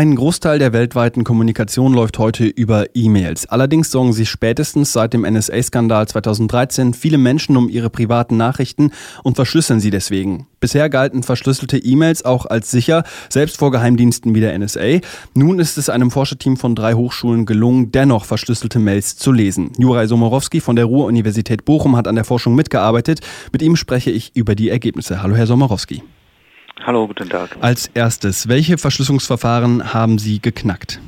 Ein Großteil der weltweiten Kommunikation läuft heute über E-Mails. Allerdings sorgen sich spätestens seit dem NSA-Skandal 2013 viele Menschen um ihre privaten Nachrichten und verschlüsseln sie deswegen. Bisher galten verschlüsselte E-Mails auch als sicher, selbst vor Geheimdiensten wie der NSA. Nun ist es einem Forscherteam von drei Hochschulen gelungen, dennoch verschlüsselte Mails zu lesen. Juraj Somorowski von der Ruhr-Universität Bochum hat an der Forschung mitgearbeitet. Mit ihm spreche ich über die Ergebnisse. Hallo, Herr Somorowski. Hallo, guten Tag. Als erstes, welche Verschlüsselungsverfahren haben Sie geknackt?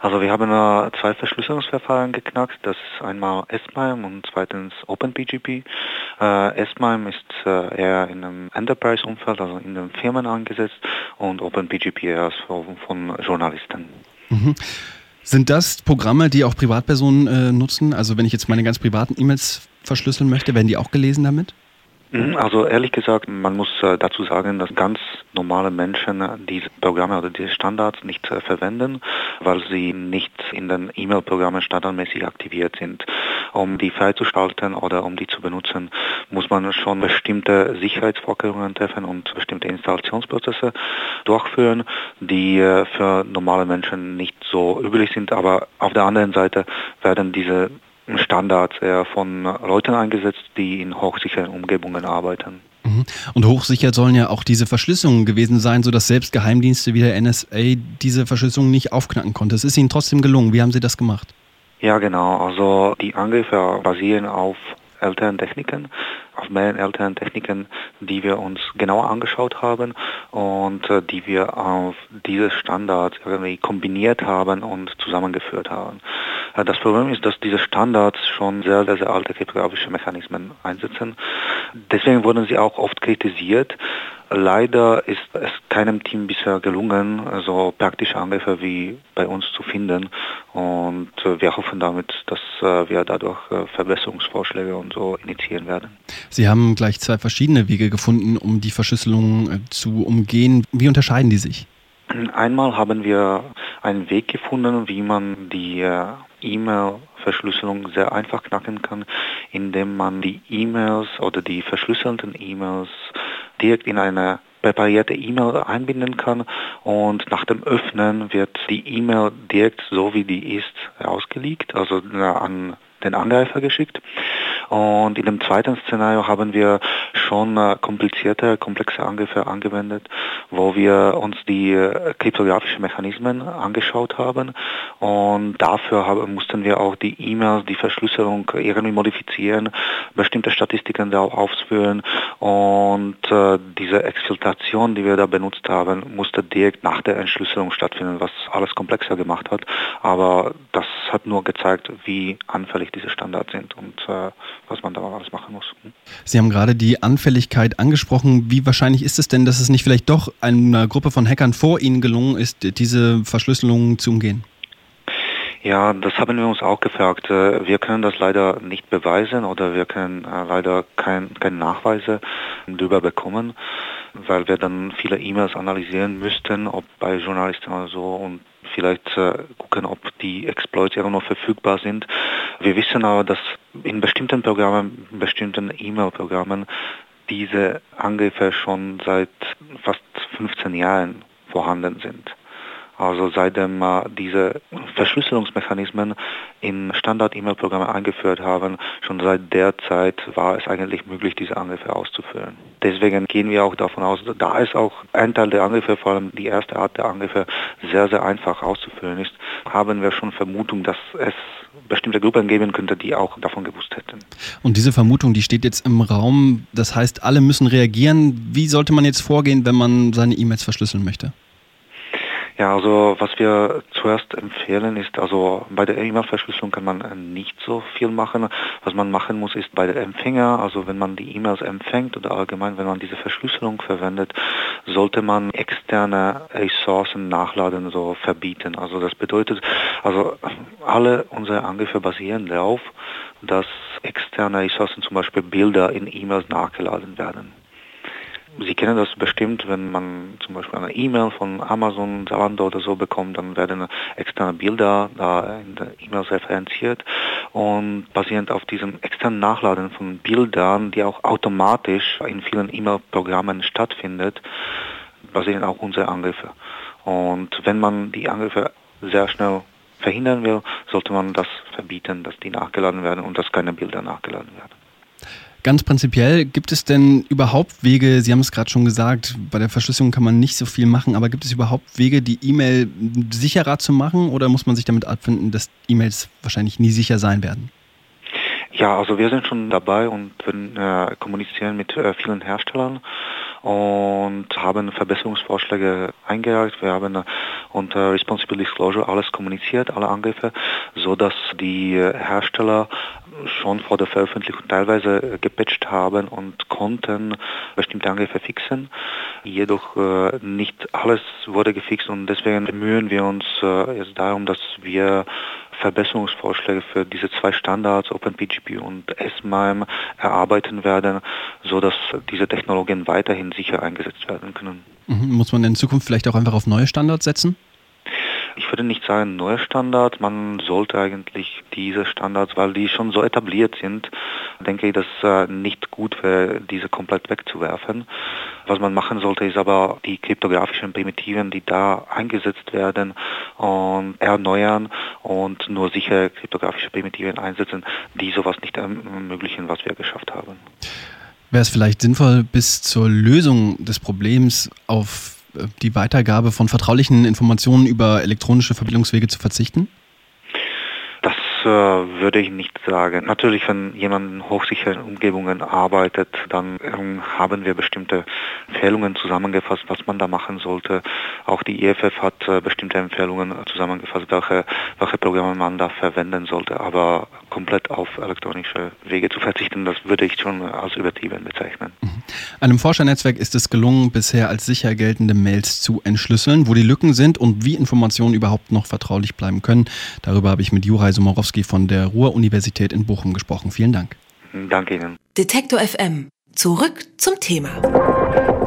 Also wir haben äh, zwei Verschlüsselungsverfahren geknackt. Das ist einmal S-MIME und zweitens OpenPGP. Äh, S-MIME ist äh, eher in einem Enterprise-Umfeld, also in den Firmen eingesetzt und OpenPGP eher von, von Journalisten. Mhm. Sind das Programme, die auch Privatpersonen äh, nutzen? Also wenn ich jetzt meine ganz privaten E-Mails verschlüsseln möchte, werden die auch gelesen damit? Mhm, also ehrlich gesagt, man muss äh, dazu sagen, dass ganz normale Menschen diese Programme oder diese Standards nicht äh, verwenden, weil sie nicht in den E-Mail-Programmen standardmäßig aktiviert sind. Um die freizuschalten oder um die zu benutzen, muss man schon bestimmte Sicherheitsvorkehrungen treffen und bestimmte Installationsprozesse durchführen, die äh, für normale Menschen nicht so üblich sind. Aber auf der anderen Seite werden diese Standards eher von Leuten eingesetzt, die in hochsicheren Umgebungen arbeiten. Mhm. Und hochsicher sollen ja auch diese Verschlüsselungen gewesen sein, sodass selbst Geheimdienste wie der NSA diese Verschlüsselung nicht aufknacken konnte. Es ist ihnen trotzdem gelungen. Wie haben sie das gemacht? Ja, genau. Also die Angriffe basieren auf älteren Techniken, auf mehreren älteren Techniken, die wir uns genauer angeschaut haben und äh, die wir auf diese Standards irgendwie kombiniert haben und zusammengeführt haben. Äh, das Problem ist, dass diese Standards schon sehr, sehr, sehr alte kryptografische Mechanismen einsetzen. Deswegen wurden sie auch oft kritisiert. Leider ist es keinem Team bisher gelungen, so praktische Angriffe wie bei uns zu finden. Und äh, wir hoffen damit, dass äh, wir dadurch Verbesserungsvorschläge und so initiieren werden. Sie haben gleich zwei verschiedene Wege gefunden, um die Verschlüsselung zu umgehen. Wie unterscheiden die sich? Einmal haben wir einen Weg gefunden, wie man die E-Mail-Verschlüsselung sehr einfach knacken kann, indem man die E-Mails oder die verschlüsselten E-Mails direkt in eine präparierte E-Mail einbinden kann und nach dem Öffnen wird die E-Mail direkt so wie die ist ausgelegt, also an den Angreifer geschickt. Und in dem zweiten Szenario haben wir schon äh, komplizierte, komplexe Angriffe angewendet, wo wir uns die äh, kryptografischen Mechanismen angeschaut haben. Und dafür haben, mussten wir auch die E-Mails, die Verschlüsselung irgendwie modifizieren, bestimmte Statistiken da ausführen und äh, diese Exfiltration, die wir da benutzt haben, musste direkt nach der Entschlüsselung stattfinden, was alles komplexer gemacht hat, aber das hat nur gezeigt, wie anfällig diese Standards sind. Und äh, was man da alles machen muss. Hm? Sie haben gerade die Anfälligkeit angesprochen. Wie wahrscheinlich ist es denn, dass es nicht vielleicht doch einer Gruppe von Hackern vor Ihnen gelungen ist, diese Verschlüsselung zu umgehen? Ja, das haben wir uns auch gefragt. Äh, wir können das leider nicht beweisen oder wir können äh, leider kein, keine Nachweise darüber bekommen, weil wir dann viele E-Mails analysieren müssten, ob bei Journalisten oder so und vielleicht äh, gucken, ob die Exploits noch verfügbar sind. Wir wissen aber, dass in bestimmten Programmen, in bestimmten E-Mail-Programmen diese Angriffe schon seit fast 15 Jahren vorhanden sind. Also seitdem diese Verschlüsselungsmechanismen in Standard-E-Mail-Programme eingeführt haben, schon seit der Zeit war es eigentlich möglich, diese Angriffe auszuführen. Deswegen gehen wir auch davon aus, da es auch ein Teil der Angriffe, vor allem die erste Art der Angriffe, sehr, sehr einfach auszuführen ist, haben wir schon Vermutung, dass es bestimmte Gruppen geben könnte, die auch davon gewusst hätten. Und diese Vermutung, die steht jetzt im Raum, das heißt, alle müssen reagieren. Wie sollte man jetzt vorgehen, wenn man seine E-Mails verschlüsseln möchte? Ja, also was wir zuerst empfehlen ist, also bei der E-Mail-Verschlüsselung kann man nicht so viel machen. Was man machen muss, ist bei der Empfänger, also wenn man die E-Mails empfängt oder allgemein, wenn man diese Verschlüsselung verwendet, sollte man externe Ressourcen nachladen, so verbieten. Also das bedeutet, also alle unsere Angriffe basieren darauf, dass externe Ressourcen, zum Beispiel Bilder in E-Mails nachgeladen werden. Sie kennen das bestimmt, wenn man zum Beispiel eine E-Mail von Amazon, Zalando oder so bekommt, dann werden externe Bilder da in der E-Mail referenziert und basierend auf diesem externen Nachladen von Bildern, die auch automatisch in vielen E-Mail-Programmen stattfindet, basieren auch unsere Angriffe. Und wenn man die Angriffe sehr schnell verhindern will, sollte man das verbieten, dass die nachgeladen werden und dass keine Bilder nachgeladen werden. Ganz prinzipiell, gibt es denn überhaupt Wege, Sie haben es gerade schon gesagt, bei der Verschlüsselung kann man nicht so viel machen, aber gibt es überhaupt Wege, die E-Mail sicherer zu machen oder muss man sich damit abfinden, dass E-Mails wahrscheinlich nie sicher sein werden? Ja, also wir sind schon dabei und äh, kommunizieren mit äh, vielen Herstellern und haben Verbesserungsvorschläge eingereicht. Wir haben äh, unter Responsible Disclosure alles kommuniziert, alle Angriffe, so dass die Hersteller schon vor der Veröffentlichung teilweise gepatcht haben und konnten bestimmte Angriffe fixen. Jedoch äh, nicht alles wurde gefixt und deswegen bemühen wir uns äh, jetzt darum, dass wir Verbesserungsvorschläge für diese zwei Standards, OpenPGP und SMIME, erarbeiten werden, sodass diese Technologien weiterhin sicher eingesetzt werden können. Mhm. Muss man in Zukunft vielleicht auch einfach auf neue Standards setzen? Ich würde nicht sagen neue Standards, man sollte eigentlich diese Standards, weil die schon so etabliert sind, denke ich, dass äh, nicht gut wäre, diese komplett wegzuwerfen. Was man machen sollte, ist aber die kryptografischen Primitiven, die da eingesetzt werden, und erneuern und nur sichere kryptografische Primitiven einsetzen, die sowas nicht ermöglichen, was wir geschafft haben. Wäre es vielleicht sinnvoll, bis zur Lösung des Problems auf die Weitergabe von vertraulichen Informationen über elektronische Verbindungswege zu verzichten? äh, würde ich nicht sagen. Natürlich, wenn jemand in hochsicheren Umgebungen arbeitet, dann ähm, haben wir bestimmte Empfehlungen zusammengefasst, was man da machen sollte. Auch die EFF hat äh, bestimmte Empfehlungen zusammengefasst, welche, welche Programme man da verwenden sollte. Aber komplett auf elektronische Wege zu verzichten, das würde ich schon als übertrieben bezeichnen. Mhm. Einem Forschernetzwerk ist es gelungen, bisher als sicher geltende Mails zu entschlüsseln. Wo die Lücken sind und wie Informationen überhaupt noch vertraulich bleiben können, darüber habe ich mit Juraj Somorowski von der Ruhr-Universität in Bochum gesprochen. Vielen Dank. Danke Ihnen. Detektor FM. Zurück zum Thema.